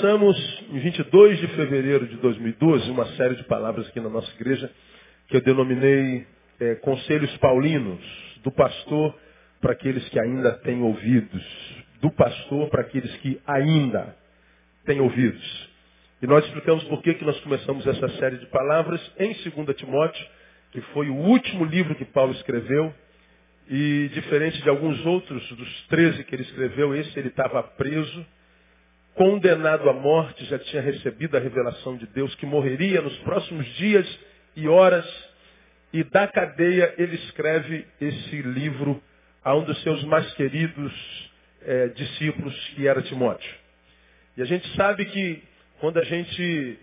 Começamos em 22 de fevereiro de 2012 uma série de palavras aqui na nossa igreja que eu denominei é, Conselhos Paulinos, do pastor para aqueles que ainda têm ouvidos, do pastor para aqueles que ainda têm ouvidos. E nós explicamos por que, que nós começamos essa série de palavras em 2 Timóteo, que foi o último livro que Paulo escreveu, e diferente de alguns outros, dos 13 que ele escreveu, esse ele estava preso, condenado à morte, já tinha recebido a revelação de Deus que morreria nos próximos dias e horas, e da cadeia ele escreve esse livro a um dos seus mais queridos é, discípulos, que era Timóteo. E a gente sabe que quando a gente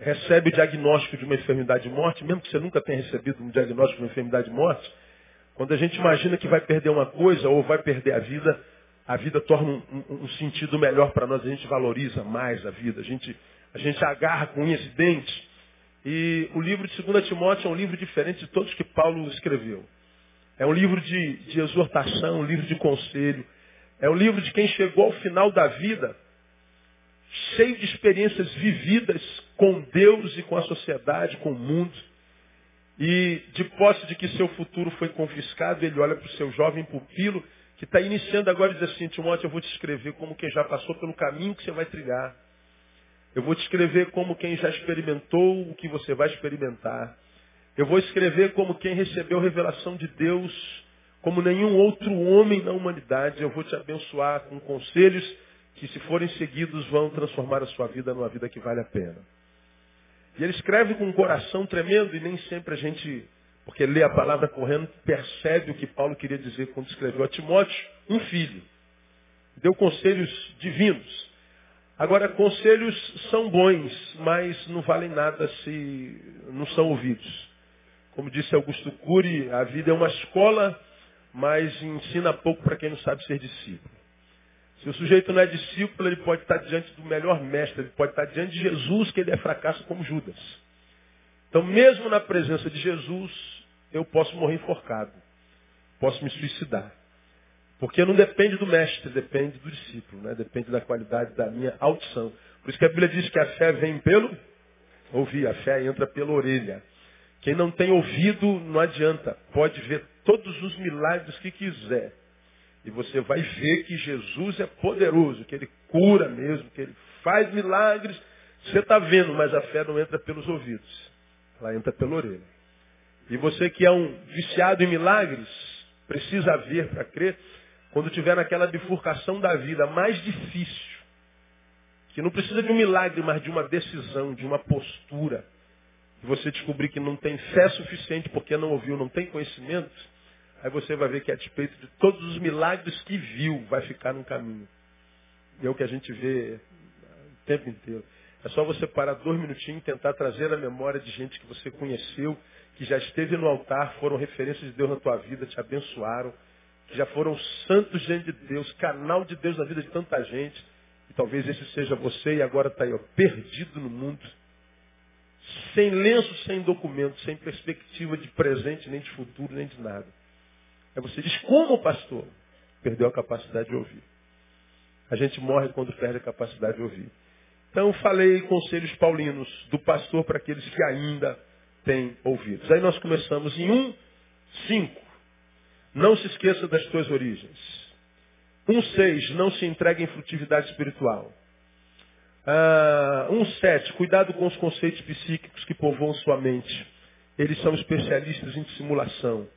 recebe o diagnóstico de uma enfermidade de morte, mesmo que você nunca tenha recebido um diagnóstico de uma enfermidade de morte, quando a gente imagina que vai perder uma coisa ou vai perder a vida, a vida torna um, um, um sentido melhor para nós, a gente valoriza mais a vida, a gente, a gente agarra com unhas e dentes. E o livro de 2 Timóteo é um livro diferente de todos que Paulo escreveu. É um livro de, de exortação, um livro de conselho. É um livro de quem chegou ao final da vida cheio de experiências vividas com Deus e com a sociedade, com o mundo. E de posse de que seu futuro foi confiscado, ele olha para o seu jovem pupilo, que está iniciando agora diz assim, Timóteo, eu vou te escrever como quem já passou pelo caminho que você vai trilhar. Eu vou te escrever como quem já experimentou o que você vai experimentar. Eu vou escrever como quem recebeu revelação de Deus, como nenhum outro homem na humanidade. Eu vou te abençoar com conselhos que, se forem seguidos, vão transformar a sua vida numa vida que vale a pena. E ele escreve com um coração tremendo e nem sempre a gente, porque lê a palavra correndo, percebe o que Paulo queria dizer quando escreveu a Timóteo, um filho. Deu conselhos divinos. Agora, conselhos são bons, mas não valem nada se não são ouvidos. Como disse Augusto Cury, a vida é uma escola, mas ensina pouco para quem não sabe ser discípulo. Se o sujeito não é discípulo, ele pode estar diante do melhor mestre, ele pode estar diante de Jesus, que ele é fracasso como Judas. Então, mesmo na presença de Jesus, eu posso morrer enforcado, posso me suicidar. Porque não depende do mestre, depende do discípulo, né? depende da qualidade da minha audição. Por isso que a Bíblia diz que a fé vem pelo ouvir, a fé entra pela orelha. Quem não tem ouvido, não adianta, pode ver todos os milagres que quiser e você vai ver que Jesus é poderoso, que ele cura mesmo, que ele faz milagres. Você está vendo, mas a fé não entra pelos ouvidos. Ela entra pela orelha. E você que é um viciado em milagres, precisa ver para crer, quando tiver naquela bifurcação da vida mais difícil, que não precisa de um milagre, mas de uma decisão, de uma postura, e você descobrir que não tem fé suficiente porque não ouviu, não tem conhecimento, Aí você vai ver que a despeito de todos os milagres que viu, vai ficar no caminho. E é o que a gente vê o tempo inteiro. É só você parar dois minutinhos e tentar trazer a memória de gente que você conheceu, que já esteve no altar, foram referências de Deus na tua vida, te abençoaram, que já foram santos diante de Deus, canal de Deus na vida de tanta gente. E talvez esse seja você e agora está aí, ó, perdido no mundo. Sem lenço, sem documento, sem perspectiva de presente, nem de futuro, nem de nada. Aí você diz, como pastor? Perdeu a capacidade de ouvir. A gente morre quando perde a capacidade de ouvir. Então falei conselhos paulinos do pastor para aqueles que ainda têm ouvidos. Aí nós começamos em 1, 5. Não se esqueça das tuas origens. 1, 6. Não se entregue em frutividade espiritual. Ah, 1, 7. Cuidado com os conceitos psíquicos que povoam sua mente. Eles são especialistas em dissimulação.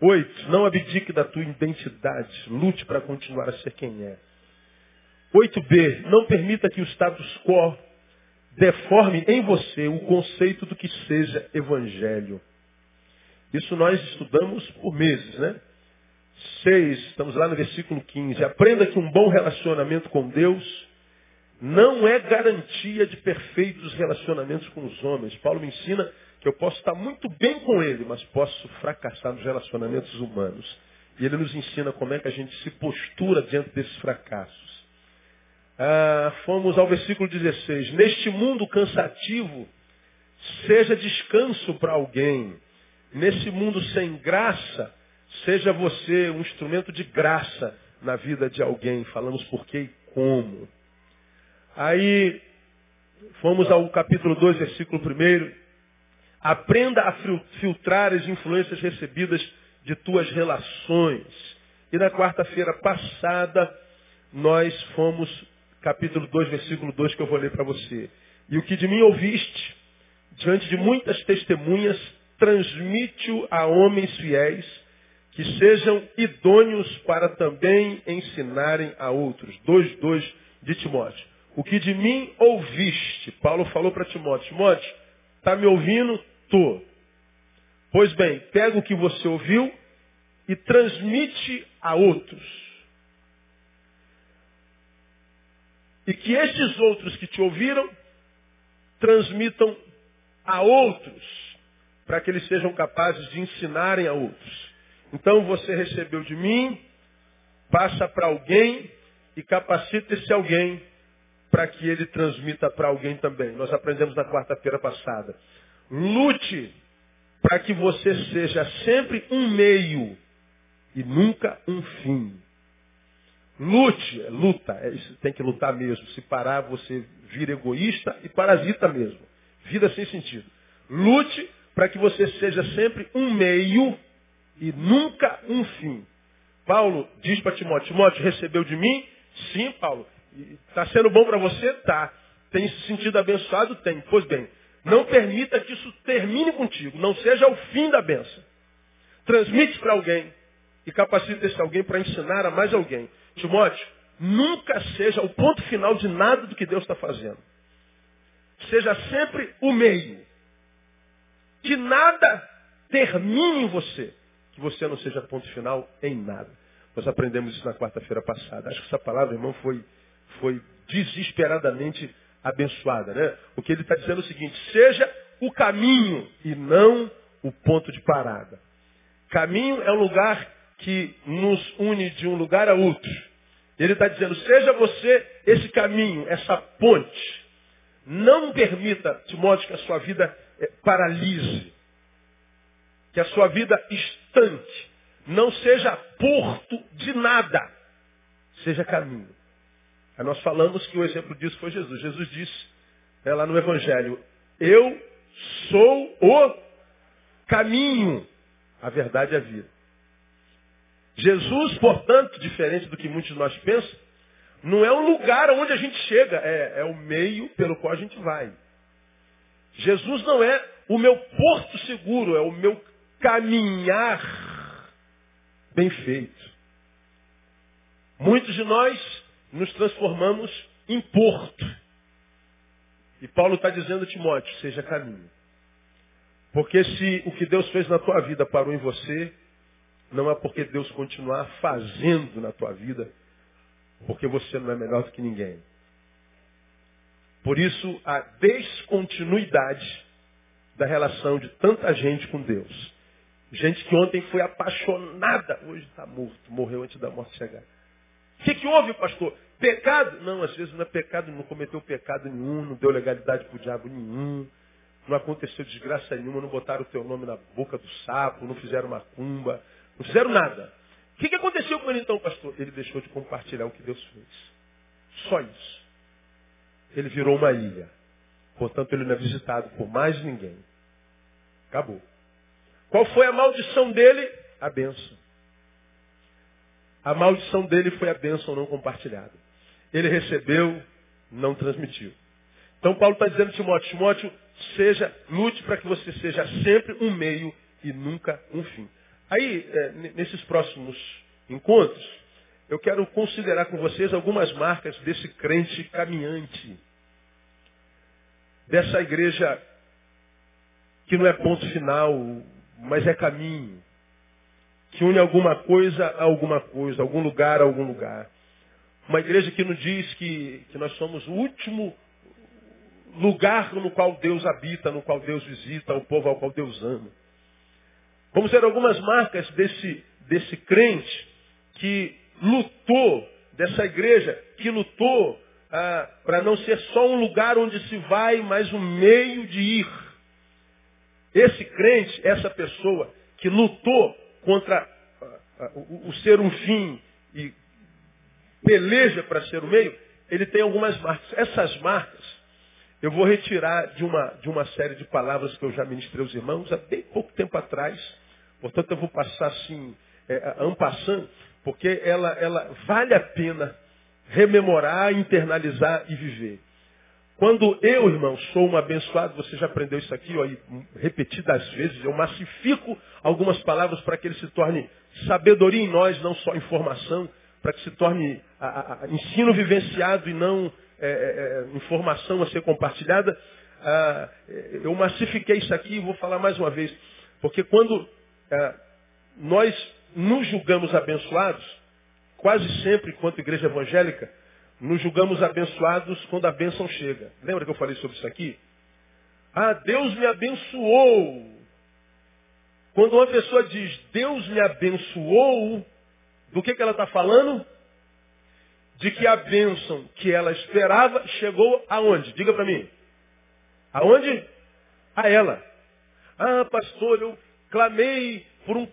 Oito, não abdique da tua identidade. Lute para continuar a ser quem é. 8b, não permita que o status quo deforme em você o conceito do que seja evangelho. Isso nós estudamos por meses, né? 6, estamos lá no versículo 15. Aprenda que um bom relacionamento com Deus não é garantia de perfeitos relacionamentos com os homens. Paulo me ensina que eu posso estar muito bem com ele, mas posso fracassar nos relacionamentos humanos. E ele nos ensina como é que a gente se postura diante desses fracassos. Ah, fomos ao versículo 16. Neste mundo cansativo, seja descanso para alguém. Nesse mundo sem graça, seja você um instrumento de graça na vida de alguém. Falamos por quê e como. Aí fomos ao capítulo 2, versículo 1. Aprenda a filtrar as influências recebidas de tuas relações. E na quarta-feira passada, nós fomos, capítulo 2, versículo 2, que eu vou ler para você. E o que de mim ouviste, diante de muitas testemunhas, transmite-o a homens fiéis, que sejam idôneos para também ensinarem a outros. 2.2 de Timóteo. O que de mim ouviste, Paulo falou para Timóteo, Timóteo, está me ouvindo? Tô. Pois bem, pega o que você ouviu e transmite a outros. E que estes outros que te ouviram transmitam a outros para que eles sejam capazes de ensinarem a outros. Então você recebeu de mim, passa para alguém e capacita esse alguém para que ele transmita para alguém também. Nós aprendemos na quarta-feira passada. Lute para que você seja sempre um meio e nunca um fim. Lute, é luta, é, tem que lutar mesmo. Se parar, você vira egoísta e parasita mesmo. Vida sem sentido. Lute para que você seja sempre um meio e nunca um fim. Paulo diz para Timóteo, Timóteo, recebeu de mim? Sim, Paulo. Está sendo bom para você? Tá. Tem se sentido abençoado? Tem. Pois bem, não permita que isso termine contigo. Não seja o fim da benção. Transmite para alguém e capacite esse alguém para ensinar a mais alguém. Timóteo, nunca seja o ponto final de nada do que Deus está fazendo. Seja sempre o meio. Que nada termine em você. Que você não seja ponto final em nada. Nós aprendemos isso na quarta-feira passada. Acho que essa palavra, irmão, foi, foi desesperadamente abençoada. Né? O que ele está dizendo é o seguinte, seja o caminho e não o ponto de parada. Caminho é um lugar que nos une de um lugar a outro. Ele está dizendo, seja você esse caminho, essa ponte. Não permita, Timóteo, que a sua vida eh, paralise. Que a sua vida estanque. Não seja porto de nada. Seja caminho. Aí nós falamos que o exemplo disso foi Jesus. Jesus disse né, lá no Evangelho, eu sou o caminho, a verdade e a vida. Jesus, portanto, diferente do que muitos de nós pensam, não é um lugar onde a gente chega, é, é o meio pelo qual a gente vai. Jesus não é o meu porto seguro, é o meu caminhar bem feito. Muitos de nós nos transformamos em porto. E Paulo está dizendo a Timóteo, seja caminho. Porque se o que Deus fez na tua vida parou em você, não é porque Deus continuar fazendo na tua vida, porque você não é melhor do que ninguém. Por isso, a descontinuidade da relação de tanta gente com Deus. Gente que ontem foi apaixonada, hoje está morto, morreu antes da morte chegar. O que, que houve, pastor? Pecado? Não, às vezes não é pecado, não cometeu pecado nenhum, não deu legalidade para o diabo nenhum, não aconteceu desgraça nenhuma, não botaram o teu nome na boca do sapo, não fizeram macumba, não fizeram nada. O que, que aconteceu com ele então, pastor? Ele deixou de compartilhar o que Deus fez. Só isso. Ele virou uma ilha. Portanto, ele não é visitado por mais ninguém. Acabou. Qual foi a maldição dele? A bênção. A maldição dele foi a bênção não compartilhada. Ele recebeu, não transmitiu. Então Paulo está dizendo a Timóteo, Timóteo, seja, lute para que você seja sempre um meio e nunca um fim. Aí, é, nesses próximos encontros, eu quero considerar com vocês algumas marcas desse crente caminhante. Dessa igreja que não é ponto final, mas é caminho. Que une alguma coisa a alguma coisa, algum lugar a algum lugar. Uma igreja que nos diz que, que nós somos o último lugar no qual Deus habita, no qual Deus visita, o povo ao qual Deus ama. Vamos ver algumas marcas desse, desse crente que lutou, dessa igreja que lutou ah, para não ser só um lugar onde se vai, mas um meio de ir. Esse crente, essa pessoa que lutou contra ah, ah, o, o ser um fim e peleja para ser o meio, ele tem algumas marcas. Essas marcas eu vou retirar de uma, de uma série de palavras que eu já ministrei aos irmãos há bem pouco tempo atrás. Portanto, eu vou passar assim, é, ampassando, porque ela, ela vale a pena rememorar, internalizar e viver. Quando eu, irmão, sou um abençoado, você já aprendeu isso aqui, ó, repetidas vezes, eu massifico algumas palavras para que ele se torne sabedoria em nós, não só informação, para que se torne a, a, ensino vivenciado e não é, é, é, informação a ser compartilhada. Ah, eu massifiquei isso aqui e vou falar mais uma vez. Porque quando nós nos julgamos abençoados, quase sempre, enquanto igreja evangélica, nos julgamos abençoados quando a bênção chega. Lembra que eu falei sobre isso aqui? Ah, Deus me abençoou. Quando uma pessoa diz Deus me abençoou, do que, que ela está falando? de que a bênção que ela esperava chegou aonde? Diga para mim. Aonde? A ela. Ah, pastor, eu clamei por um,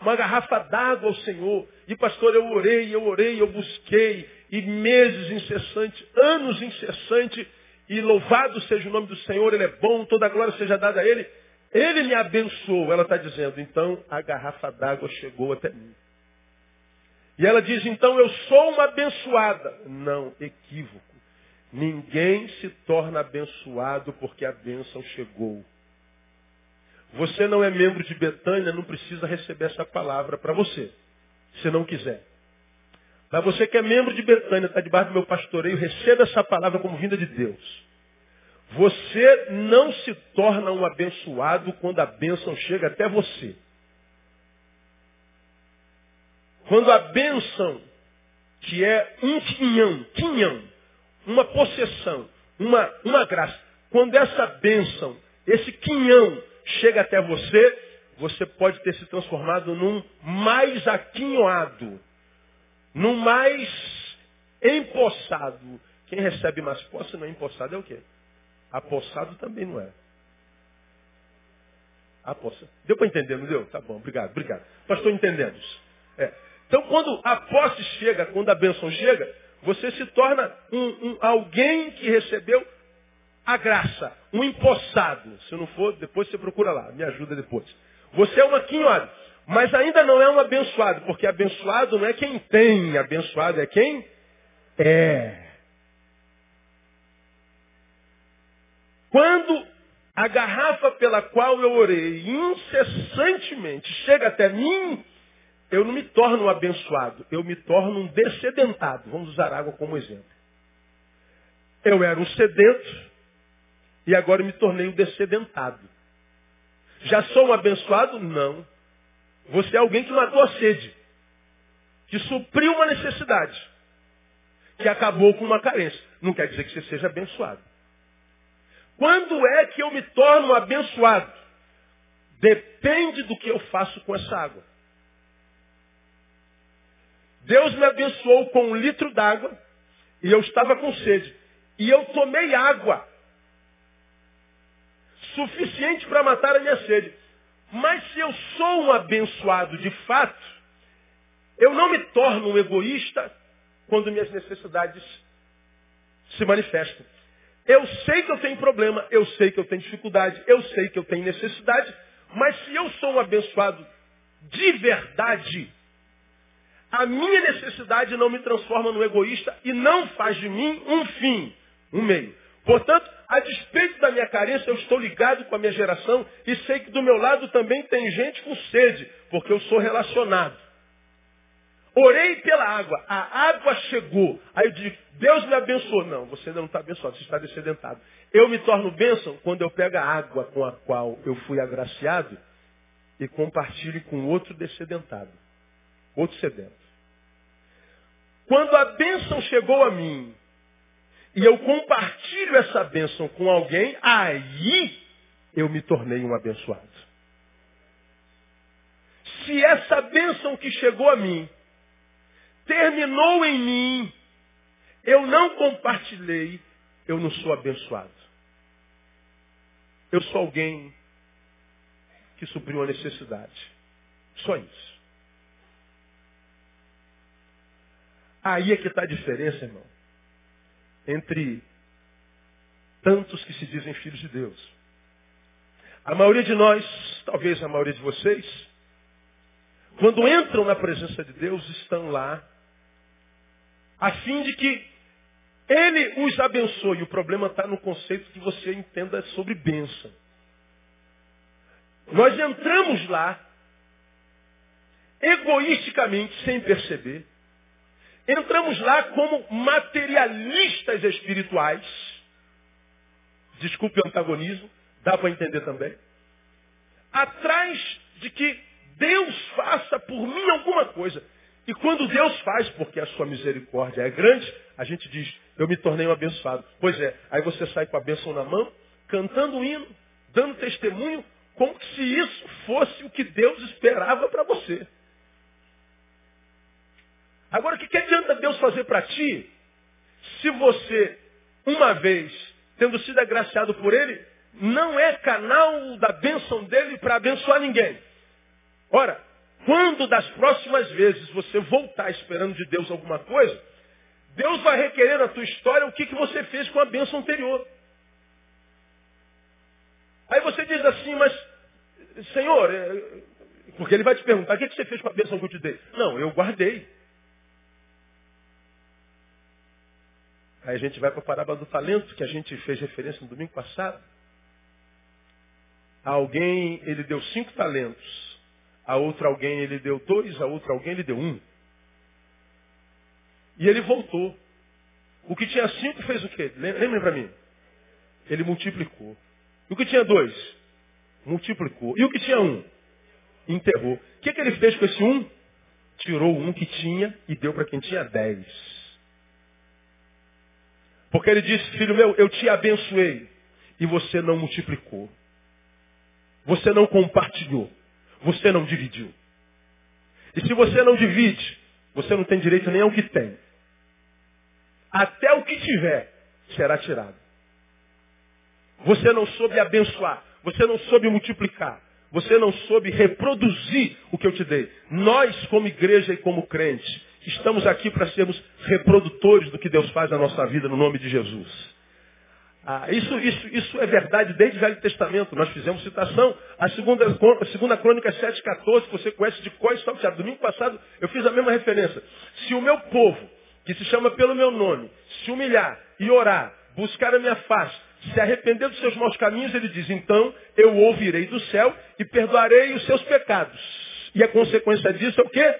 uma garrafa d'água ao Senhor. E pastor, eu orei, eu orei, eu busquei. E meses incessantes, anos incessantes. E louvado seja o nome do Senhor, Ele é bom, toda a glória seja dada a Ele. Ele me abençoou, ela está dizendo. Então a garrafa d'água chegou até mim. E ela diz, então eu sou uma abençoada. Não, equívoco. Ninguém se torna abençoado porque a bênção chegou. Você não é membro de Betânia, não precisa receber essa palavra para você, se não quiser. Mas você que é membro de Betânia, está debaixo do meu pastoreio, receba essa palavra como vinda de Deus. Você não se torna um abençoado quando a bênção chega até você. Quando a bênção, que é um quinhão, quinhão, uma possessão, uma, uma graça, quando essa bênção, esse quinhão chega até você, você pode ter se transformado num mais aquinhoado, num mais empossado. Quem recebe mais posse não é empossado, é o quê? Apossado também não é. Apossa. Deu para entender, não deu? Tá bom, obrigado, obrigado. Pastor, entendendo. É. Então, quando a posse chega, quando a bênção chega, você se torna um, um, alguém que recebeu a graça, um empossado. Se não for, depois você procura lá, me ajuda depois. Você é uma quinhoada, mas ainda não é um abençoado, porque abençoado não é quem tem, abençoado é quem é. Quando a garrafa pela qual eu orei incessantemente chega até mim, eu não me torno um abençoado, eu me torno um descedentado. Vamos usar água como exemplo. Eu era um sedento e agora me tornei um descedentado. Já sou um abençoado? Não. Você é alguém que matou a sede, que supriu uma necessidade, que acabou com uma carência. Não quer dizer que você seja abençoado. Quando é que eu me torno abençoado? Depende do que eu faço com essa água. Deus me abençoou com um litro d'água e eu estava com sede. E eu tomei água suficiente para matar a minha sede. Mas se eu sou um abençoado de fato, eu não me torno um egoísta quando minhas necessidades se manifestam. Eu sei que eu tenho problema, eu sei que eu tenho dificuldade, eu sei que eu tenho necessidade, mas se eu sou um abençoado de verdade, a minha necessidade não me transforma no egoísta e não faz de mim um fim, um meio. Portanto, a despeito da minha carência, eu estou ligado com a minha geração e sei que do meu lado também tem gente com sede, porque eu sou relacionado. Orei pela água, a água chegou. Aí eu digo, Deus me abençoou. Não, você ainda não está abençoado, você está descedentado. Eu me torno bênção quando eu pego a água com a qual eu fui agraciado e compartilho com outro descedentado outro sedento. Quando a bênção chegou a mim e eu compartilho essa bênção com alguém, aí eu me tornei um abençoado. Se essa bênção que chegou a mim terminou em mim, eu não compartilhei, eu não sou abençoado. Eu sou alguém que supriu a necessidade. Só isso. Aí é que está a diferença, irmão. Entre tantos que se dizem filhos de Deus. A maioria de nós, talvez a maioria de vocês, quando entram na presença de Deus, estão lá a fim de que Ele os abençoe. O problema está no conceito que você entenda sobre bênção. Nós entramos lá, egoisticamente, sem perceber. Entramos lá como materialistas espirituais. Desculpe o antagonismo, dá para entender também. Atrás de que Deus faça por mim alguma coisa. E quando Deus faz, porque a sua misericórdia é grande, a gente diz, eu me tornei um abençoado. Pois é, aí você sai com a bênção na mão, cantando um hino, dando testemunho, como se isso fosse o que Deus esperava para você. Agora, o que, que adianta Deus fazer para ti, se você, uma vez, tendo sido agraciado por Ele, não é canal da bênção dele para abençoar ninguém? Ora, quando das próximas vezes você voltar esperando de Deus alguma coisa, Deus vai requerer na tua história o que, que você fez com a bênção anterior. Aí você diz assim, mas, Senhor, é, porque ele vai te perguntar, o que, que você fez com a bênção que eu te dei? Não, eu guardei. Aí a gente vai para a parábola do talento, que a gente fez referência no domingo passado. A alguém ele deu cinco talentos a outro alguém ele deu dois, a outro alguém ele deu um. E ele voltou. O que tinha cinco fez o quê? Lembrem para mim. Ele multiplicou. E o que tinha dois? Multiplicou. E o que tinha um? Enterrou. O que, que ele fez com esse um? Tirou um que tinha e deu para quem tinha dez. Porque ele disse, filho meu, eu te abençoei. E você não multiplicou. Você não compartilhou. Você não dividiu. E se você não divide, você não tem direito nem ao que tem. Até o que tiver será tirado. Você não soube abençoar. Você não soube multiplicar. Você não soube reproduzir o que eu te dei. Nós, como igreja e como crentes, estamos aqui para sermos reprodutores do que Deus faz na nossa vida, no nome de Jesus. Ah, isso, isso, isso é verdade desde o Velho Testamento. Nós fizemos citação. A segunda, a segunda crônica 7,14, que você conhece de qual salteado. Domingo passado eu fiz a mesma referência. Se o meu povo, que se chama pelo meu nome, se humilhar e orar, buscar a minha face, se arrepender dos seus maus caminhos, ele diz, então eu ouvirei do céu e perdoarei os seus pecados. E a consequência disso é o quê?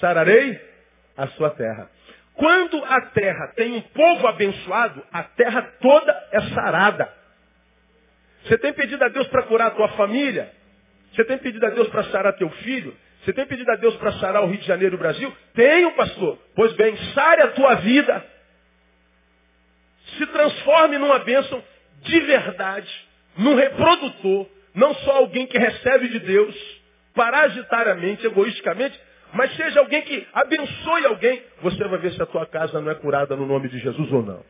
Sararei a sua terra. Quando a terra tem um povo abençoado, a terra toda é sarada. Você tem pedido a Deus para curar a tua família? Você tem pedido a Deus para sarar teu filho? Você tem pedido a Deus para sarar o Rio de Janeiro e o Brasil? Tenho, pastor. Pois bem, sare a tua vida. Se transforme numa bênção de verdade, num reprodutor, não só alguém que recebe de Deus, parasitariamente, egoisticamente, mas seja alguém que abençoe alguém, você vai ver se a tua casa não é curada no nome de Jesus ou não.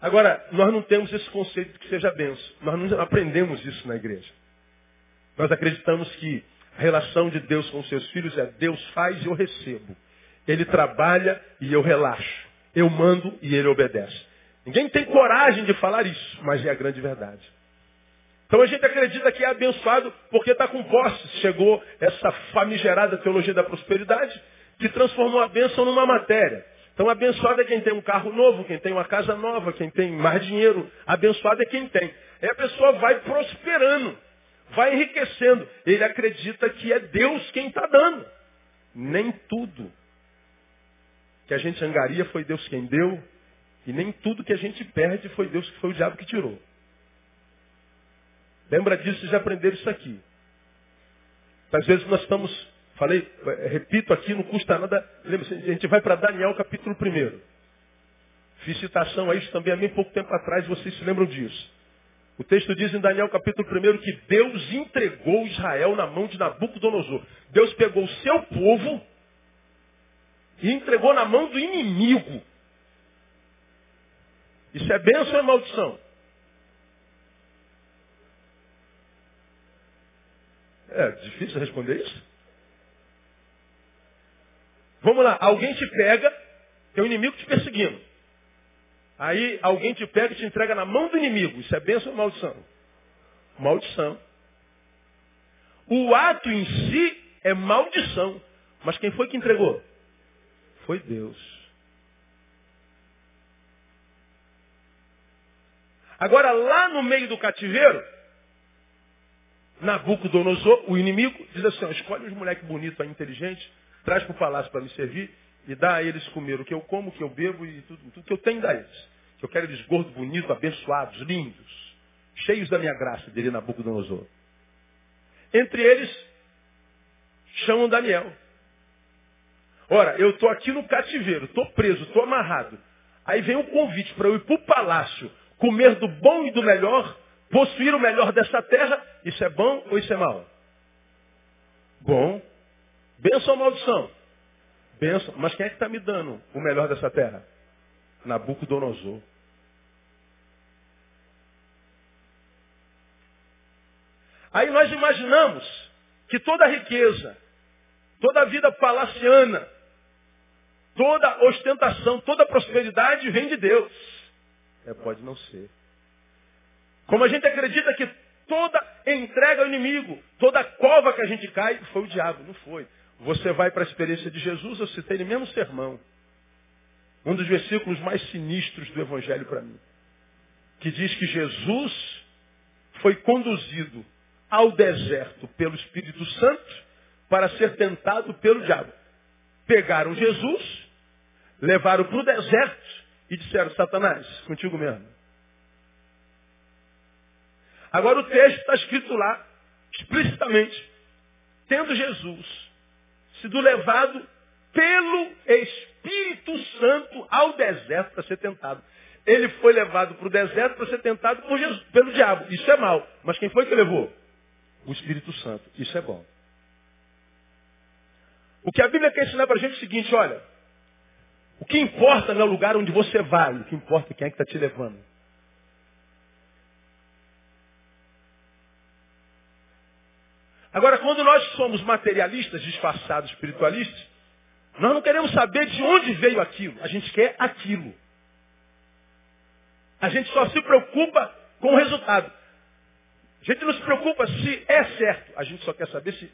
Agora, nós não temos esse conceito de que seja benção. Nós não aprendemos isso na igreja. Nós acreditamos que a relação de Deus com seus filhos é Deus faz e eu recebo. Ele trabalha e eu relaxo. Eu mando e ele obedece. Ninguém tem coragem de falar isso, mas é a grande verdade. Então a gente acredita que é abençoado porque está com posse. Chegou essa famigerada teologia da prosperidade que transformou a bênção numa matéria. Então abençoado é quem tem um carro novo, quem tem uma casa nova, quem tem mais dinheiro. Abençoado é quem tem. Aí a pessoa vai prosperando, vai enriquecendo. Ele acredita que é Deus quem está dando. Nem tudo que a gente angaria foi Deus quem deu. E nem tudo que a gente perde foi Deus que foi o diabo que tirou. Lembra disso, vocês já aprenderam isso aqui. Às vezes nós estamos, falei, eh, repito aqui, não custa nada. Lembra, a gente vai para Daniel capítulo 1. Fiz citação a isso também há bem pouco tempo atrás, vocês se lembram disso. O texto diz em Daniel capítulo 1 que Deus entregou Israel na mão de Nabucodonosor. Deus pegou o seu povo e entregou na mão do inimigo. Isso é bênção ou é maldição? É difícil responder isso? Vamos lá, alguém te pega Tem um inimigo te perseguindo. Aí alguém te pega e te entrega na mão do inimigo. Isso é bênção ou maldição? Maldição. O ato em si é maldição. Mas quem foi que entregou? Foi Deus. Agora, lá no meio do cativeiro, Nabucodonosor, o inimigo, diz assim, ó, escolhe uns moleques bonitos, inteligentes, traz para o palácio para me servir e dá a eles comer o que eu como, o que eu bebo e tudo, tudo que eu tenho dá a eles. Eu quero eles gordos, bonitos, abençoados, lindos, cheios da minha graça, diria Nabucodonosor. Entre eles, chamam Daniel. Ora, eu estou aqui no cativeiro, estou preso, estou amarrado. Aí vem um convite para eu ir para o palácio, comer do bom e do melhor, possuir o melhor dessa terra. Isso é bom ou isso é mal? Bom. Benção ou maldição? Benção. Mas quem é que está me dando o melhor dessa terra? Nabucodonosor. Aí nós imaginamos que toda a riqueza, toda a vida palaciana, toda ostentação, toda prosperidade vem de Deus. É, pode não ser. Como a gente acredita que toda entrega ao inimigo, toda cova que a gente cai, foi o diabo, não foi. Você vai para a experiência de Jesus, eu citei no mesmo sermão. Um dos versículos mais sinistros do Evangelho para mim. Que diz que Jesus foi conduzido ao deserto pelo Espírito Santo para ser tentado pelo diabo. Pegaram Jesus, levaram para o deserto e disseram, Satanás, contigo mesmo. Agora o texto está escrito lá, explicitamente, tendo Jesus sido levado pelo Espírito Santo ao deserto para ser tentado. Ele foi levado para o deserto para ser tentado por Jesus, pelo diabo. Isso é mal. Mas quem foi que levou? O Espírito Santo. Isso é bom. O que a Bíblia quer ensinar para a gente é o seguinte, olha, o que importa não é o lugar onde você vai, o que importa é quem é que está te levando. Agora, quando nós somos materialistas, disfarçados, espiritualistas, nós não queremos saber de onde veio aquilo. A gente quer aquilo. A gente só se preocupa com o resultado. A gente não se preocupa se é certo. A gente só quer saber se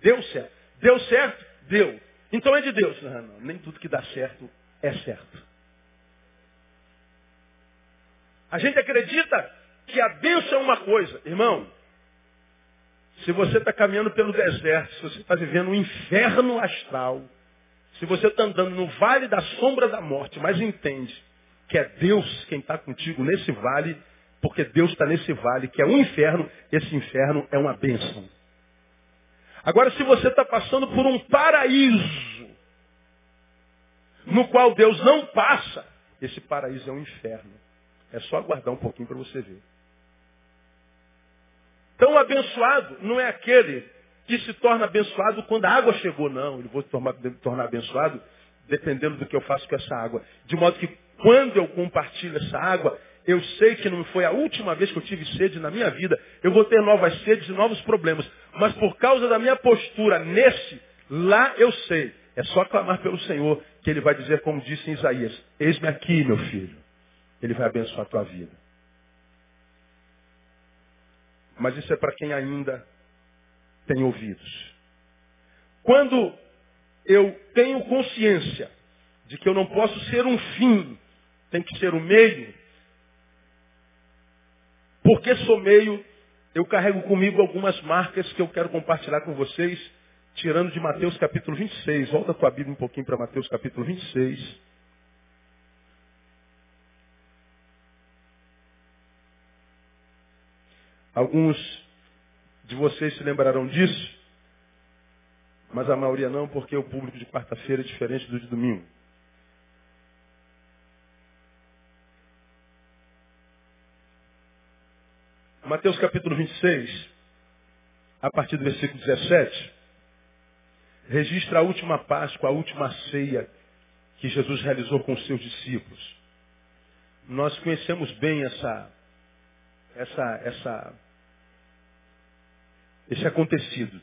deu certo. Deu certo? Deu. Então é de Deus. Não, não, nem tudo que dá certo é certo. A gente acredita que a bênção é uma coisa. Irmão, se você está caminhando pelo deserto, se você está vivendo um inferno astral, se você está andando no vale da sombra da morte, mas entende que é Deus quem está contigo nesse vale, porque Deus está nesse vale, que é um inferno, esse inferno é uma bênção. Agora, se você está passando por um paraíso, no qual Deus não passa, esse paraíso é um inferno. É só aguardar um pouquinho para você ver. Então, abençoado não é aquele que se torna abençoado quando a água chegou, não. Ele vou tornar, tornar abençoado dependendo do que eu faço com essa água. De modo que quando eu compartilho essa água, eu sei que não foi a última vez que eu tive sede na minha vida. Eu vou ter novas sedes e novos problemas. Mas por causa da minha postura nesse, lá eu sei. É só clamar pelo Senhor que Ele vai dizer, como disse em Isaías, eis-me aqui, meu filho. Ele vai abençoar a tua vida. Mas isso é para quem ainda tem ouvidos. Quando eu tenho consciência de que eu não posso ser um fim, tem que ser o um meio, porque sou meio, eu carrego comigo algumas marcas que eu quero compartilhar com vocês, tirando de Mateus capítulo 26. Volta a tua Bíblia um pouquinho para Mateus capítulo 26. Alguns de vocês se lembrarão disso, mas a maioria não, porque o público de quarta-feira é diferente do de domingo. Mateus capítulo 26, a partir do versículo 17, registra a última Páscoa, a última ceia que Jesus realizou com os seus discípulos. Nós conhecemos bem essa, essa, essa, esse acontecido.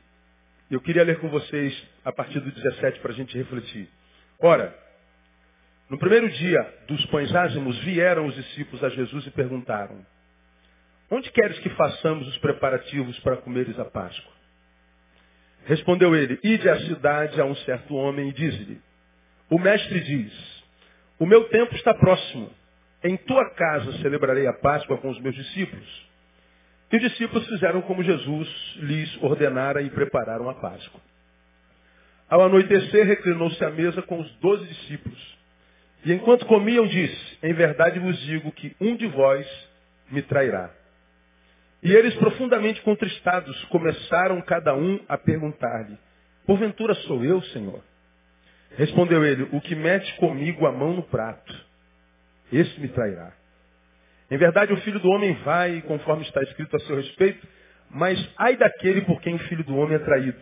Eu queria ler com vocês a partir do 17 para a gente refletir. Ora, No primeiro dia dos pães ázimos, vieram os discípulos a Jesus e perguntaram, onde queres que façamos os preparativos para comeres a Páscoa? Respondeu ele, ide à cidade a um certo homem e diz-lhe, o mestre diz, o meu tempo está próximo, em tua casa celebrarei a Páscoa com os meus discípulos. E os discípulos fizeram como Jesus lhes ordenara e prepararam a Páscoa. Ao anoitecer, reclinou-se à mesa com os doze discípulos. E enquanto comiam, disse, em verdade vos digo que um de vós me trairá. E eles, profundamente contristados, começaram cada um a perguntar-lhe, porventura sou eu, Senhor? Respondeu ele, o que mete comigo a mão no prato, esse me trairá. Em verdade, o filho do homem vai, conforme está escrito a seu respeito, mas ai daquele por quem o filho do homem é traído.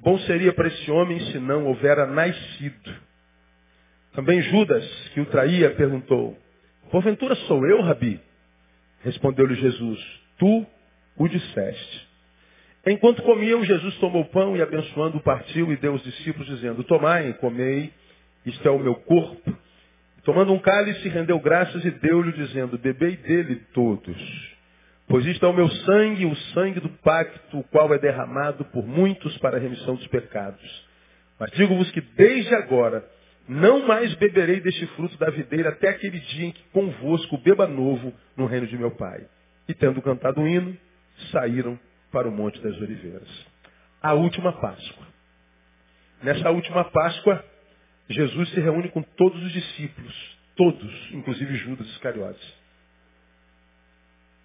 Bom seria para esse homem se não houvera nascido. Também Judas, que o traía, perguntou, porventura sou eu, Rabi? Respondeu-lhe Jesus, tu o disseste. Enquanto comiam, Jesus tomou o pão e abençoando partiu e deu aos discípulos dizendo, tomai, comei, isto é o meu corpo. Tomando um cálice, rendeu graças e deu-lhe dizendo, bebei dele todos. Pois isto é o meu sangue, o sangue do pacto, o qual é derramado por muitos para a remissão dos pecados. Mas digo-vos que desde agora não mais beberei deste fruto da videira até aquele dia em que convosco beba novo no reino de meu Pai. E tendo cantado o hino, saíram para o Monte das Oliveiras. A última Páscoa. Nessa última Páscoa, Jesus se reúne com todos os discípulos, todos, inclusive Judas Iscariotes.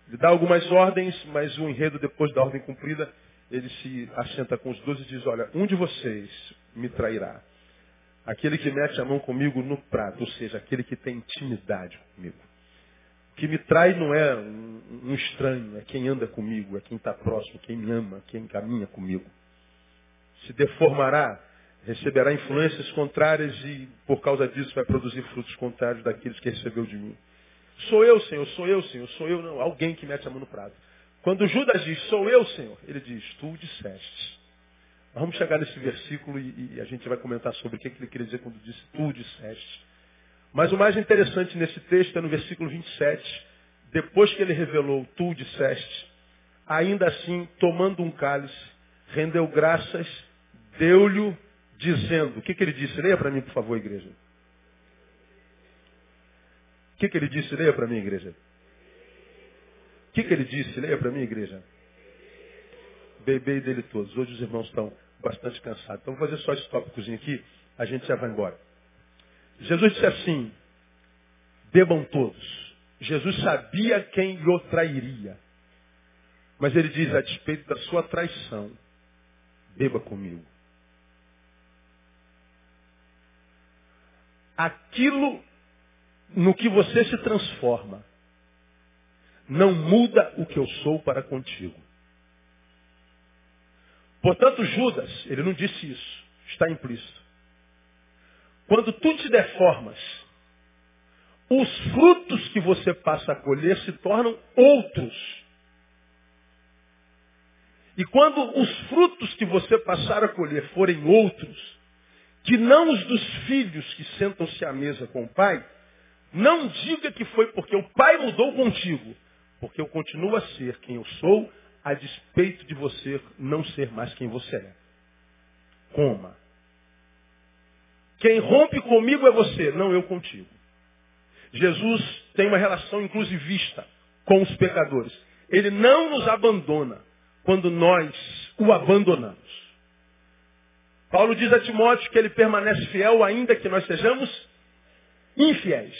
Ele dá algumas ordens, mas o enredo, depois da ordem cumprida, ele se assenta com os doze e diz, olha, um de vocês me trairá. Aquele que mete a mão comigo no prato, ou seja, aquele que tem intimidade comigo. O que me trai não é um, um estranho, é quem anda comigo, é quem está próximo, quem me ama, quem caminha comigo. Se deformará, receberá influências contrárias e, por causa disso, vai produzir frutos contrários daqueles que recebeu de mim. Sou eu, Senhor, sou eu, Senhor, sou eu, não. Alguém que mete a mão no prato. Quando Judas diz, sou eu, Senhor, ele diz, tu disseste. Vamos chegar nesse versículo e, e, a gente vai comentar sobre o que ele queria dizer quando disse, tu disseste. Mas o mais interessante nesse texto é no versículo 27, depois que ele revelou, tu disseste, ainda assim, tomando um cálice, rendeu graças, deu-lhe, dizendo, o que, que ele disse? Leia para mim, por favor, igreja. O que, que ele disse? Leia para mim, igreja. O que, que ele disse? Leia para mim, igreja. Bebei dele todos. Hoje os irmãos estão bastante cansados. Então vou fazer só esse tópicozinho aqui, a gente já vai embora. Jesus disse assim, bebam todos. Jesus sabia quem o trairia. Mas ele diz, a despeito da sua traição, beba comigo. Aquilo no que você se transforma não muda o que eu sou para contigo. Portanto, Judas, ele não disse isso, está implícito. Quando tu te deformas, os frutos que você passa a colher se tornam outros. E quando os frutos que você passar a colher forem outros, que não os dos filhos que sentam-se à mesa com o pai, não diga que foi porque o pai mudou contigo, porque eu continuo a ser quem eu sou, a despeito de você não ser mais quem você é. Coma. Quem rompe comigo é você, não eu contigo. Jesus tem uma relação inclusivista com os pecadores. Ele não nos abandona quando nós o abandonamos. Paulo diz a Timóteo que ele permanece fiel ainda que nós sejamos infiéis.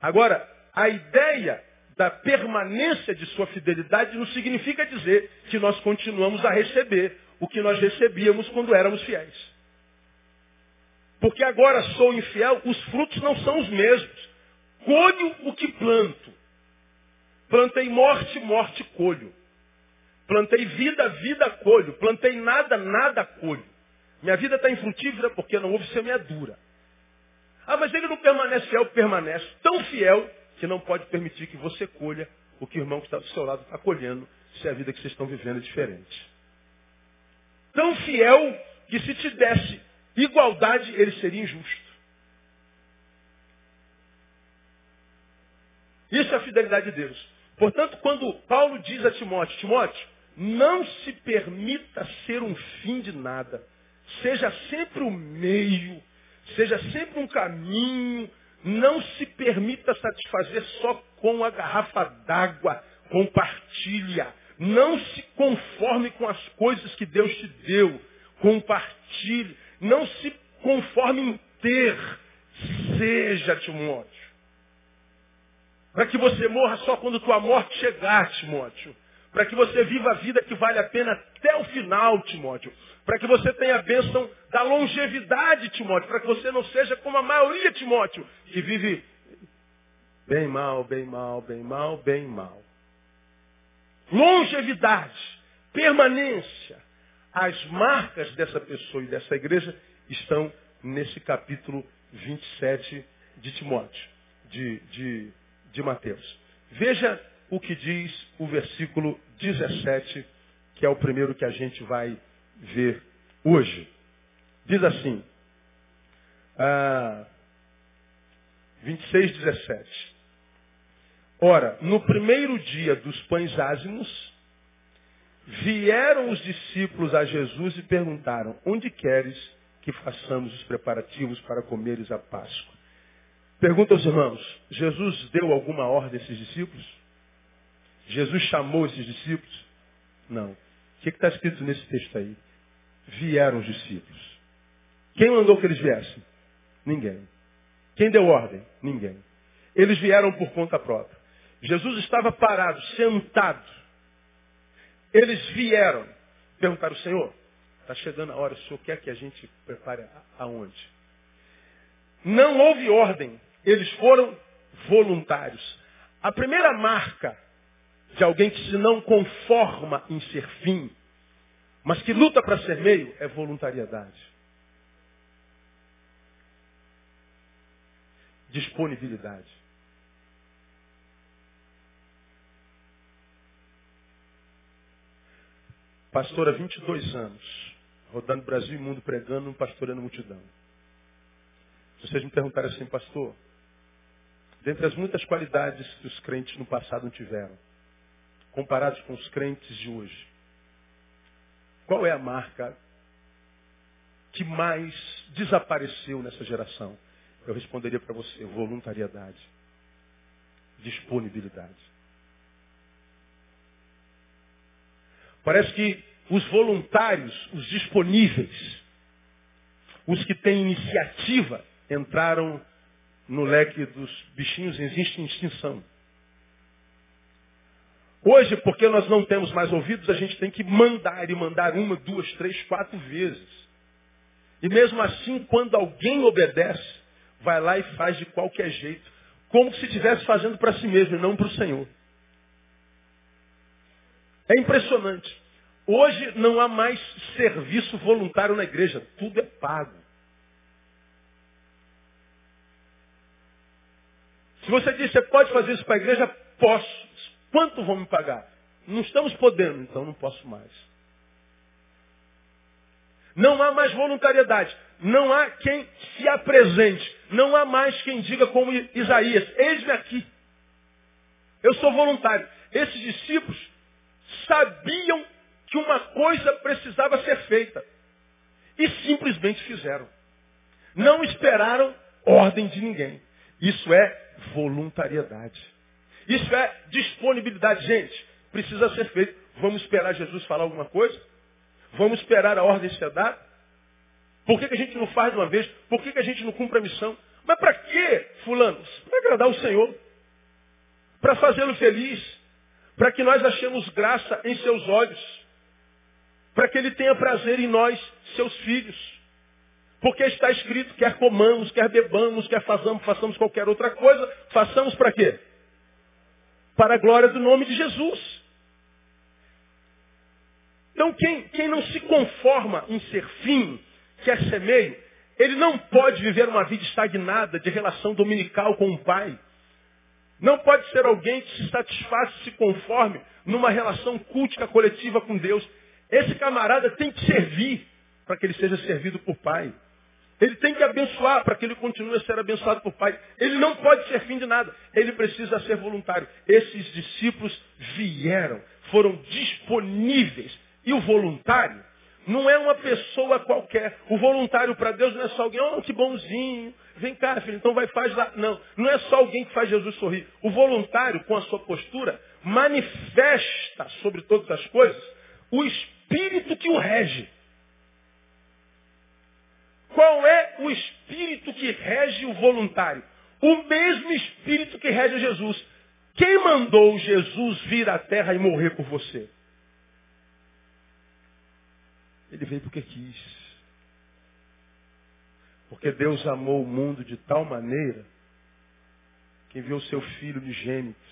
Agora, a ideia da permanência de sua fidelidade não significa dizer que nós continuamos a receber o que nós recebíamos quando éramos fiéis. Porque agora sou infiel, os frutos não são os mesmos. Colho o que planto. Plantei morte, morte colho. Plantei vida, vida colho. Plantei nada, nada colho. Minha vida está infrutífera porque não houve semeadura. Ah, mas ele não permanece fiel, permanece tão fiel que não pode permitir que você colha o que o irmão que está do seu lado está colhendo, se a vida que vocês estão vivendo é diferente. Tão fiel que se te desse igualdade, ele seria injusto. Isso é a fidelidade de Deus. Portanto, quando Paulo diz a Timóteo, Timóteo, não se permita ser um fim de nada. Seja sempre o meio, seja sempre um caminho. Não se permita satisfazer só com a garrafa d'água. Compartilha. Não se conforme com as coisas que Deus te deu. Compartilhe. Não se conforme em ter. Seja, Timóteo. Para que você morra só quando tua morte chegar, Timóteo. Para que você viva a vida que vale a pena até o final, Timóteo. Para que você tenha a bênção da longevidade, Timóteo. Para que você não seja como a maioria, Timóteo, que vive bem mal, bem mal, bem mal, bem mal. Longevidade, permanência. As marcas dessa pessoa e dessa igreja estão nesse capítulo 27 de Timóteo, de, de, de Mateus. Veja o que diz o versículo 17, que é o primeiro que a gente vai ver hoje. Diz assim, ah, 26, 17. Ora, no primeiro dia dos pães ázimos, vieram os discípulos a Jesus e perguntaram, onde queres que façamos os preparativos para comeres a Páscoa? Pergunta aos irmãos, Jesus deu alguma ordem a esses discípulos? Jesus chamou esses discípulos? Não. O que está escrito nesse texto aí? Vieram os discípulos. Quem mandou que eles viessem? Ninguém. Quem deu ordem? Ninguém. Eles vieram por conta própria. Jesus estava parado, sentado. Eles vieram. Perguntaram, Senhor, está chegando a hora, o Senhor quer que a gente prepare aonde? Não houve ordem. Eles foram voluntários. A primeira marca de alguém que se não conforma em ser fim, mas que luta para ser meio, é voluntariedade. Disponibilidade. Pastor há 22 anos, rodando Brasil e mundo pregando, pastoreando multidão. Se vocês me perguntarem assim, pastor, dentre as muitas qualidades que os crentes no passado tiveram, comparados com os crentes de hoje, qual é a marca que mais desapareceu nessa geração? Eu responderia para você, voluntariedade, disponibilidade. Parece que os voluntários, os disponíveis, os que têm iniciativa, entraram no leque dos bichinhos em extinção. Hoje, porque nós não temos mais ouvidos, a gente tem que mandar e mandar uma, duas, três, quatro vezes. E mesmo assim, quando alguém obedece, vai lá e faz de qualquer jeito, como se estivesse fazendo para si mesmo e não para o Senhor. É impressionante. Hoje não há mais serviço voluntário na igreja, tudo é pago. Se você diz, você pode fazer isso para a igreja, posso. Quanto vão me pagar? Não estamos podendo, então não posso mais. Não há mais voluntariedade. Não há quem se apresente. Não há mais quem diga como Isaías, eis-me aqui. Eu sou voluntário. Esses discípulos sabiam que uma coisa precisava ser feita. E simplesmente fizeram. Não esperaram ordem de ninguém. Isso é voluntariedade. Isso é disponibilidade. Gente, precisa ser feito. Vamos esperar Jesus falar alguma coisa? Vamos esperar a ordem ser dada? Por que, que a gente não faz de uma vez? Por que, que a gente não cumpre a missão? Mas para que, fulano? Para agradar o Senhor. Para fazê-lo feliz para que nós achemos graça em seus olhos, para que ele tenha prazer em nós, seus filhos. Porque está escrito, quer comamos, quer bebamos, quer façamos, façamos qualquer outra coisa, façamos para quê? Para a glória do nome de Jesus. Então quem, quem não se conforma em ser fim, quer ser meio, ele não pode viver uma vida estagnada de relação dominical com o Pai. Não pode ser alguém que se satisfaz, se conforme numa relação cultica coletiva com Deus. Esse camarada tem que servir para que ele seja servido por Pai. Ele tem que abençoar para que ele continue a ser abençoado por Pai. Ele não pode ser fim de nada. Ele precisa ser voluntário. Esses discípulos vieram, foram disponíveis. E o voluntário não é uma pessoa qualquer. O voluntário para Deus não é só alguém, oh, que bonzinho. Vem cá, filho, então vai, faz lá. Não, não é só alguém que faz Jesus sorrir. O voluntário, com a sua postura, manifesta sobre todas as coisas o espírito que o rege. Qual é o espírito que rege o voluntário? O mesmo espírito que rege Jesus. Quem mandou Jesus vir à terra e morrer por você? Ele veio porque quis. Porque Deus amou o mundo de tal maneira que enviou seu Filho unigênito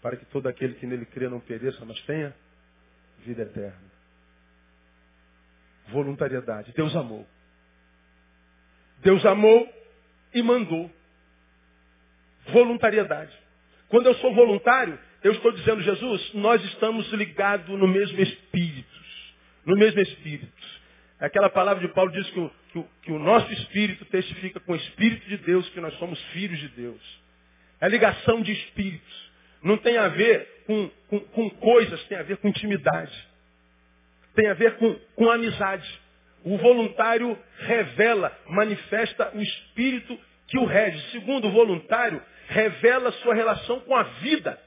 para que todo aquele que nele crê não pereça, mas tenha vida eterna. Voluntariedade. Deus amou. Deus amou e mandou. Voluntariedade. Quando eu sou voluntário, eu estou dizendo, Jesus, nós estamos ligados no mesmo espírito. No mesmo espírito. Aquela palavra de Paulo diz que o, que, o, que o, nosso espírito testifica com o espírito de Deus que nós somos filhos de Deus. É ligação de espíritos. Não tem a ver com, com, com coisas, tem a ver com intimidade. Tem a ver com, com amizade. O voluntário revela, manifesta o espírito que o rege. Segundo, o voluntário revela sua relação com a vida.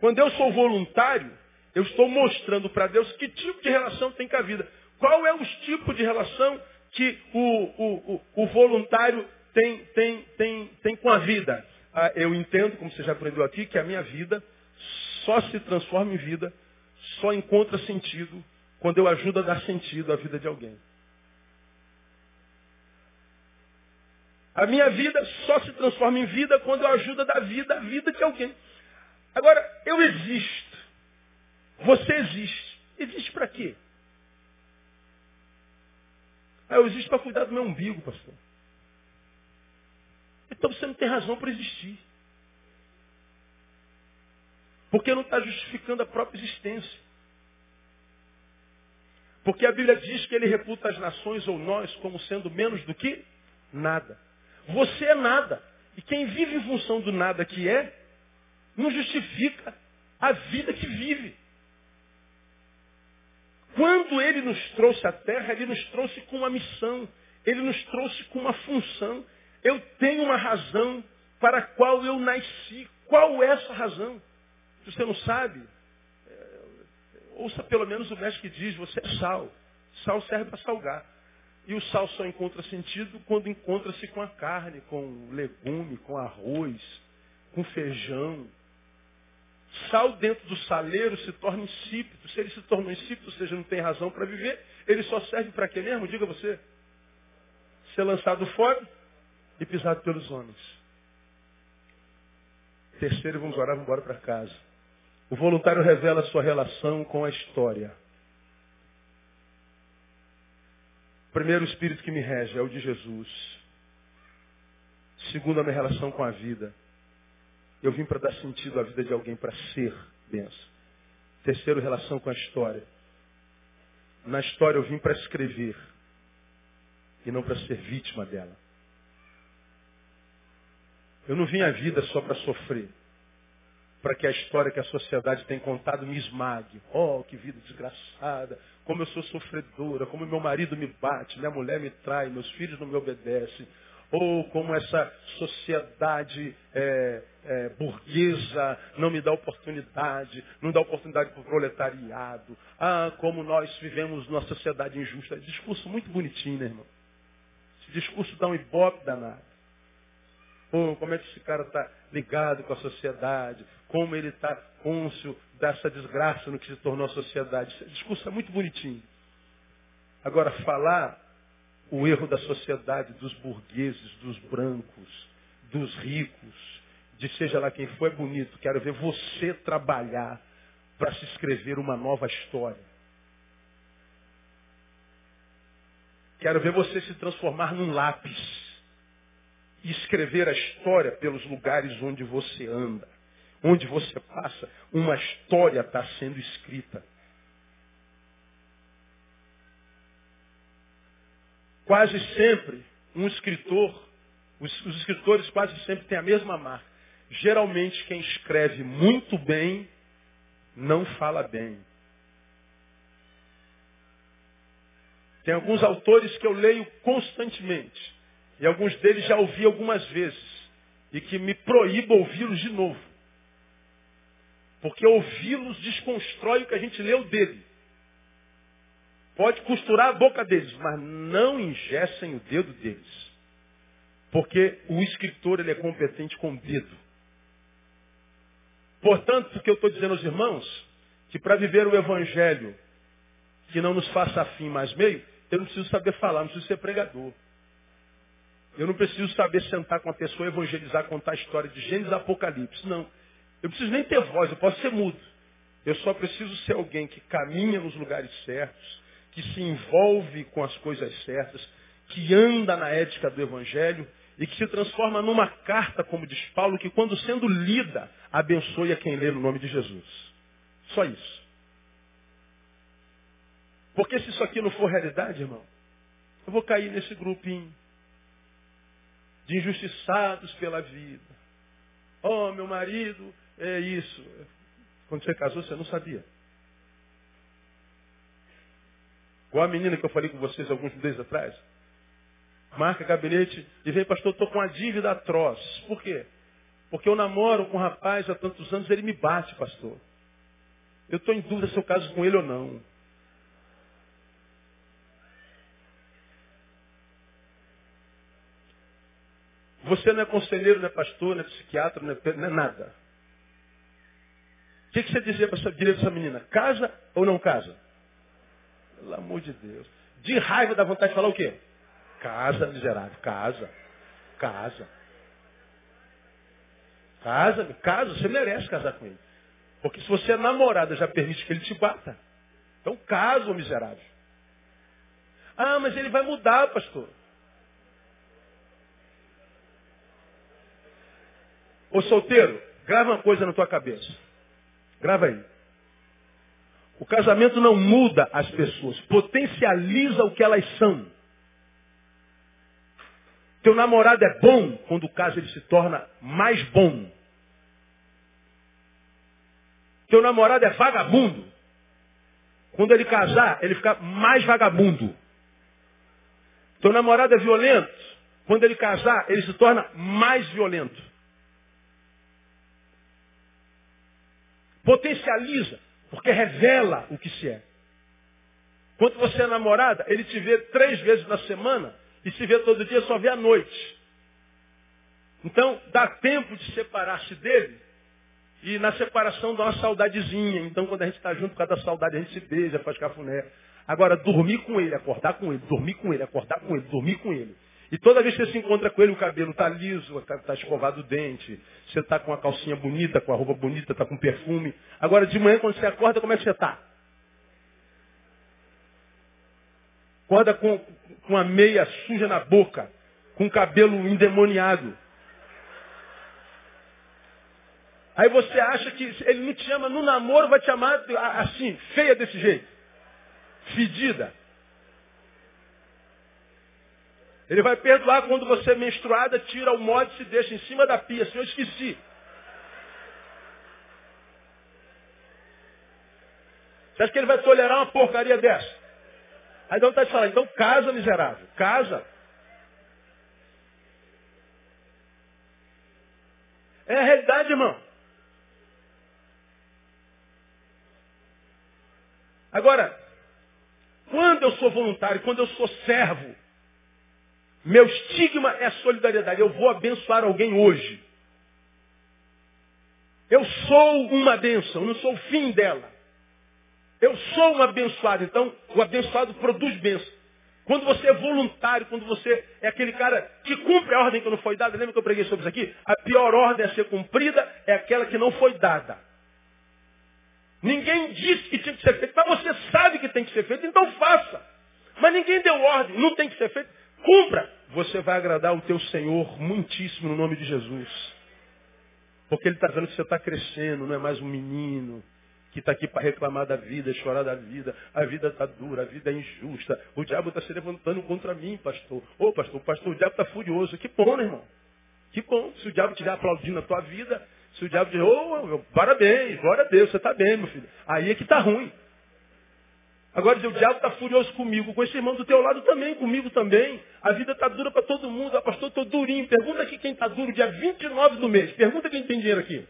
Quando eu sou voluntário, eu estou mostrando para Deus que tipo de relação tem com a vida. Qual é o tipo de relação que o, o, o, o voluntário tem, tem, tem, tem com a vida? Ah, eu entendo, como você já aprendeu aqui, que a minha vida só se transforma em vida, só encontra sentido quando eu ajudo a dar sentido à vida de alguém. A minha vida só se transforma em vida quando eu ajudo a dar vida à vida de alguém. Agora, eu existo. Você existe. Existe para quê? Ah, eu existo para cuidar do meu umbigo, pastor. Então você não tem razão para existir. Porque não está justificando a própria existência. Porque a Bíblia diz que ele reputa as nações ou nós como sendo menos do que nada. Você é nada. E quem vive em função do nada que é, não justifica a vida que vive. Quando ele nos trouxe à terra, ele nos trouxe com uma missão. Ele nos trouxe com uma função. Eu tenho uma razão para a qual eu nasci. Qual é essa razão? Se você não sabe, ouça pelo menos o mestre que diz, você é sal. Sal serve para salgar. E o sal só encontra sentido quando encontra-se com a carne, com legume, com arroz, com feijão. Sal dentro do saleiro se torna insípido. Se ele se torna insípido, ou seja, não tem razão para viver, ele só serve para quê mesmo? Diga você. Ser lançado fora e pisado pelos homens. Terceiro, vamos orar, vamos embora para casa. O voluntário revela sua relação com a história. O primeiro espírito que me rege é o de Jesus. Segundo, a minha relação com a vida. Eu vim para dar sentido à vida de alguém, para ser benção. Terceiro, relação com a história. Na história eu vim para escrever e não para ser vítima dela. Eu não vim à vida só para sofrer para que a história que a sociedade tem contado me esmague. Oh, que vida desgraçada, como eu sou sofredora, como meu marido me bate, minha mulher me trai, meus filhos não me obedecem. Ou como essa sociedade é, é, burguesa não me dá oportunidade, não dá oportunidade para o proletariado. Ah, como nós vivemos numa sociedade injusta. Discurso muito bonitinho, né, irmão? Esse discurso dá um ibope danado. Oh, como é que esse cara está ligado com a sociedade? Como ele está côncio dessa desgraça no que se tornou a sociedade? Esse discurso é muito bonitinho. Agora, falar o erro da sociedade, dos burgueses, dos brancos, dos ricos, de seja lá quem for, é bonito. Quero ver você trabalhar para se escrever uma nova história. Quero ver você se transformar num lápis escrever a história pelos lugares onde você anda. Onde você passa, uma história está sendo escrita. quase sempre, um escritor, os, os escritores quase sempre têm a mesma marca. Geralmente, quem escreve muito bem, não fala bem. Tem alguns autores que eu leio constantemente. E alguns deles já ouvi algumas vezes. E que me proíbo ouvi-los de novo. Porque ouvi-los desconstrói o que a gente leu dele. Pode costurar a boca deles, mas não ingessem o dedo deles. Porque o escritor ele é competente com o dedo. Portanto, o que eu estou dizendo aos irmãos, que para viver o evangelho que não nos faça fim mais meio, eu não preciso saber falar, não preciso ser pregador. Eu não preciso saber sentar com a pessoa, evangelizar, contar a história de Gênesis Apocalipse. Não. Eu preciso nem ter voz, eu posso ser mudo. Eu só preciso ser alguém que caminha nos lugares certos, que se envolve com as coisas certas, que anda na ética do Evangelho e que se transforma numa carta, como diz Paulo, que quando sendo lida, abençoe a quem lê no nome de Jesus. Só isso. Porque se isso aqui não for realidade, irmão, eu vou cair nesse grupinho de injustiçados pela vida. Oh, meu marido, é isso. Quando você casou, você não sabia. Igual a menina que eu falei com vocês alguns meses atrás. Marca gabinete e vem, pastor, estou com uma dívida atroz. Por quê? Porque eu namoro com um rapaz há tantos anos, ele me bate, pastor. Eu estou em dúvida se eu caso com ele ou não. Você não é conselheiro, não é pastor, não é psiquiatra, não é, não é nada. O que, que você dizia para essa, menina? Casa ou não casa? Pelo amor de Deus. De raiva dá vontade de falar o quê? Casa, miserável. Casa. Casa. Casa, casa, você merece casar com ele. Porque se você é namorada, já permite que ele te bata. Então casa, miserável. Ah, mas ele vai mudar, pastor. Ô solteiro, grava uma coisa na tua cabeça. Grava aí. O casamento não muda as pessoas, potencializa o que elas são. Teu namorado é bom quando o caso ele se torna mais bom. Teu namorado é vagabundo. Quando ele casar, ele fica mais vagabundo. Teu namorado é violento. Quando ele casar, ele se torna mais violento. Potencializa, porque revela o que se é. Quando você é namorada, ele te vê três vezes na semana e se vê todo dia, só vê à noite. Então, dá tempo de separar-se dele e na separação dá uma saudadezinha. Então, quando a gente está junto por causa da saudade, a gente se beija, faz cafuné. Agora, dormir com ele, acordar com ele, dormir com ele, acordar com ele, dormir com ele. E toda vez que você se encontra com ele, o cabelo está liso, está tá escovado o dente, você está com a calcinha bonita, com a roupa bonita, está com perfume. Agora, de manhã, quando você acorda, como é que você está? Acorda com, com a meia suja na boca, com o cabelo endemoniado. Aí você acha que ele não te ama no namoro, vai te amar assim, feia desse jeito. Fedida. Ele vai perdoar quando você menstruada tira o mod e se deixa em cima da pia. Assim, eu esqueci. Você acha que ele vai tolerar uma porcaria dessa? Aí não está te falando, então casa, miserável. Casa. É a realidade, irmão. Agora, quando eu sou voluntário, quando eu sou servo, meu estigma é solidariedade. Eu vou abençoar alguém hoje. Eu sou uma bênção, não sou o fim dela. Eu sou um abençoado, então o abençoado produz bênção. Quando você é voluntário, quando você é aquele cara que cumpre a ordem que não foi dada, lembra que eu preguei sobre isso aqui? A pior ordem a ser cumprida é aquela que não foi dada. Ninguém disse que tinha que ser feito, mas você sabe que tem que ser feito, então faça. Mas ninguém deu ordem, não tem que ser feito, cumpra você vai agradar o teu Senhor muitíssimo no nome de Jesus. Porque Ele está vendo que você está crescendo, não é mais um menino que está aqui para reclamar da vida, chorar da vida. A vida está dura, a vida é injusta. O diabo está se levantando contra mim, pastor. Ô, pastor, pastor, o diabo está furioso. Que bom, né, irmão? Que bom. Se o diabo estiver aplaudindo a tua vida, se o diabo dizer, ô, oh, parabéns, glória a Deus, você está bem, meu filho. Aí é que está ruim. Agora o diabo está furioso comigo, com esse irmão do teu lado também, comigo também. A vida está dura para todo mundo. Ah, pastor, estou durinho. Pergunta aqui quem está duro dia 29 do mês. Pergunta quem tem dinheiro aqui.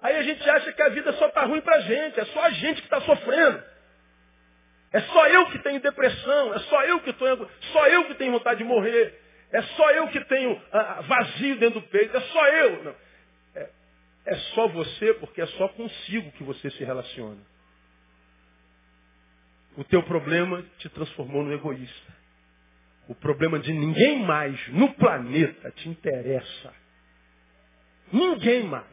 Aí a gente acha que a vida só está ruim para a gente. É só a gente que está sofrendo. É só eu que tenho depressão. É só eu que estou... Só eu que tenho vontade de morrer. É só eu que tenho ah, vazio dentro do peito. É só eu. Não. É só você porque é só consigo que você se relaciona. O teu problema te transformou no egoísta. O problema de ninguém mais no planeta te interessa. Ninguém mais.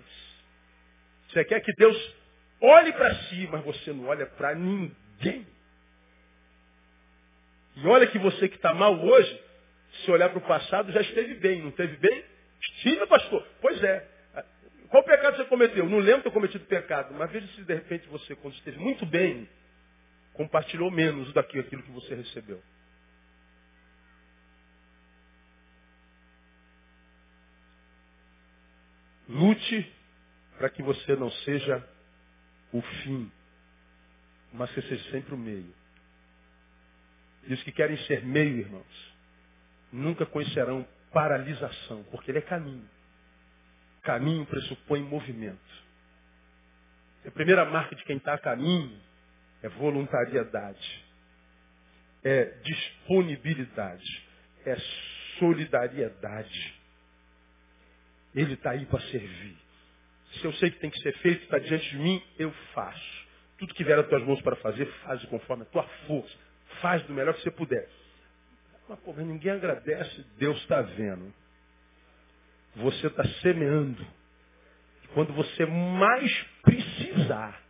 Você quer que Deus olhe para si, mas você não olha para ninguém. E olha que você que está mal hoje, se olhar para o passado, já esteve bem. Não esteve bem? Estive, pastor. Pois é. Qual pecado você cometeu? Não lembro ter cometido pecado, mas veja se de repente você, quando esteve muito bem, compartilhou menos daquilo que você recebeu. Lute para que você não seja o fim, mas que seja sempre o meio. E os que querem ser meio, irmãos, nunca conhecerão paralisação, porque ele é caminho. Caminho pressupõe movimento. A primeira marca de quem está a caminho é voluntariedade, é disponibilidade, é solidariedade. Ele está aí para servir. Se eu sei que tem que ser feito, está diante de mim, eu faço. Tudo que vier às tuas mãos para fazer, faz conforme a tua força. Faz do melhor que você puder. Mas, porra, ninguém agradece, Deus está vendo você está semeando. Quando você mais precisar,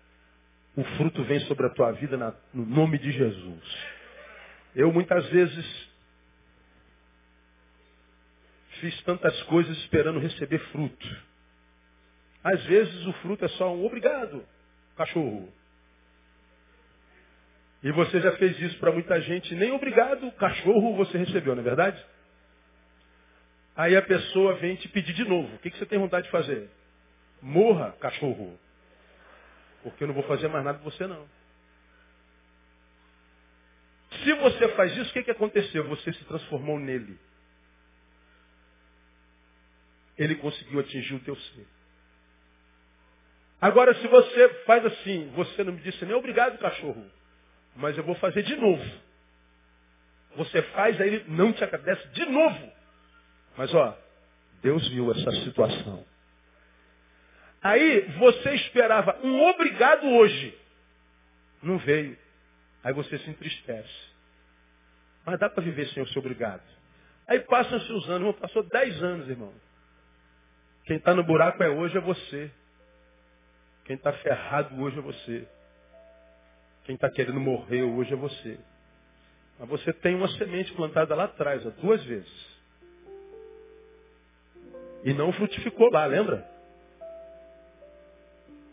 o fruto vem sobre a tua vida na, no nome de Jesus. Eu muitas vezes fiz tantas coisas esperando receber fruto. Às vezes o fruto é só um obrigado, cachorro. E você já fez isso para muita gente, nem obrigado, cachorro você recebeu, não é verdade? Aí a pessoa vem te pedir de novo. O que, que você tem vontade de fazer? Morra, cachorro. Porque eu não vou fazer mais nada com você não. Se você faz isso, o que, que aconteceu? Você se transformou nele. Ele conseguiu atingir o teu ser. Agora, se você faz assim, você não me disse nem obrigado, cachorro, mas eu vou fazer de novo. Você faz, aí ele não te agradece de novo. Mas ó, Deus viu essa situação. Aí você esperava um obrigado hoje. Não veio. Aí você se entristece. Mas dá para viver sem o seu obrigado. Aí passam-se os anos, irmão, passou dez anos, irmão. Quem está no buraco é hoje é você. Quem está ferrado hoje é você. Quem está querendo morrer hoje é você. Mas você tem uma semente plantada lá atrás, ó, duas vezes. E não frutificou lá, lembra?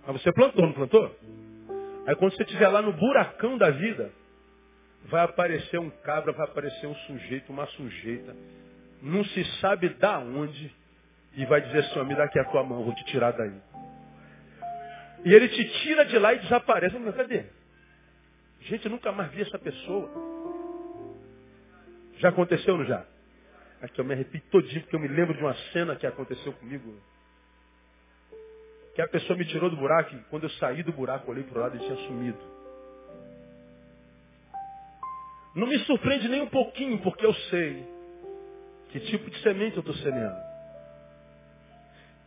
Mas você plantou, não plantou? Aí quando você estiver lá no buracão da vida, vai aparecer um cabra, vai aparecer um sujeito, uma sujeita, não se sabe da onde, e vai dizer assim, me dá aqui a tua mão, vou te tirar daí. E ele te tira de lá e desaparece. Mas cadê? Gente, eu nunca mais vi essa pessoa. Já aconteceu, não já? Aqui eu me arrepio todinho, porque eu me lembro de uma cena que aconteceu comigo. Que a pessoa me tirou do buraco e quando eu saí do buraco, olhei para o lado e tinha sumido. Não me surpreende nem um pouquinho, porque eu sei que tipo de semente eu estou semeando.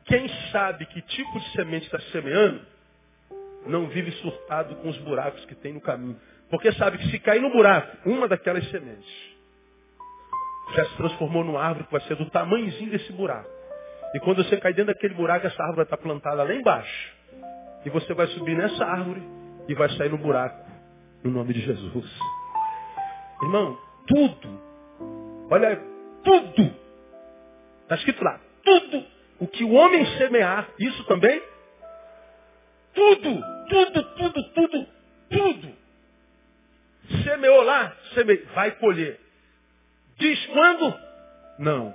Quem sabe que tipo de semente está semeando, não vive surtado com os buracos que tem no caminho. Porque sabe que se cair no buraco, uma daquelas sementes, já se transformou numa árvore que vai ser do tamanhozinho desse buraco. E quando você cai dentro daquele buraco, essa árvore estar plantada lá embaixo. E você vai subir nessa árvore e vai sair no buraco. No nome de Jesus. Irmão, tudo. Olha, tudo. Está escrito lá. Tudo O que o homem semear, isso também? Tudo, tudo, tudo, tudo, tudo. Semeou lá, semeou, vai colher. Diz quando? Não.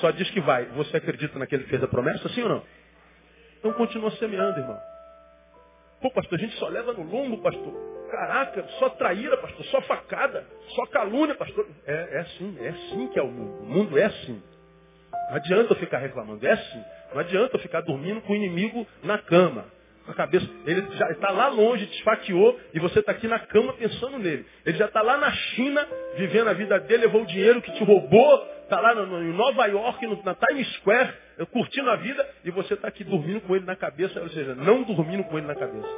Só diz que vai. Você acredita naquele que fez a promessa, sim ou não? Então continua semeando, irmão. Pô, pastor, a gente só leva no lombo, pastor. Caraca, só traíra, pastor, só facada, só calúnia, pastor. É, é assim, é assim que é o mundo. O mundo é assim. Não adianta eu ficar reclamando, é assim. Não adianta eu ficar dormindo com o inimigo na cama. Com a cabeça. Ele já está lá longe, te esfaqueou, e você está aqui na cama pensando nele. Ele já está lá na China, vivendo a vida dele, levou o dinheiro que te roubou, está lá no, em Nova York, no, na Times Square, curtindo a vida, e você está aqui dormindo com ele na cabeça, ou seja, não dormindo com ele na cabeça.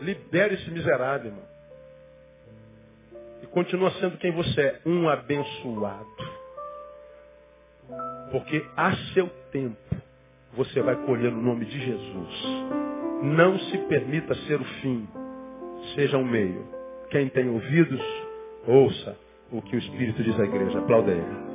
Libere esse miserável, irmão e continua sendo quem você é, um abençoado. Porque a seu tempo você vai colher no nome de Jesus. Não se permita ser o fim, seja um meio. Quem tem ouvidos, ouça o que o Espírito diz à igreja. Aplauda ele.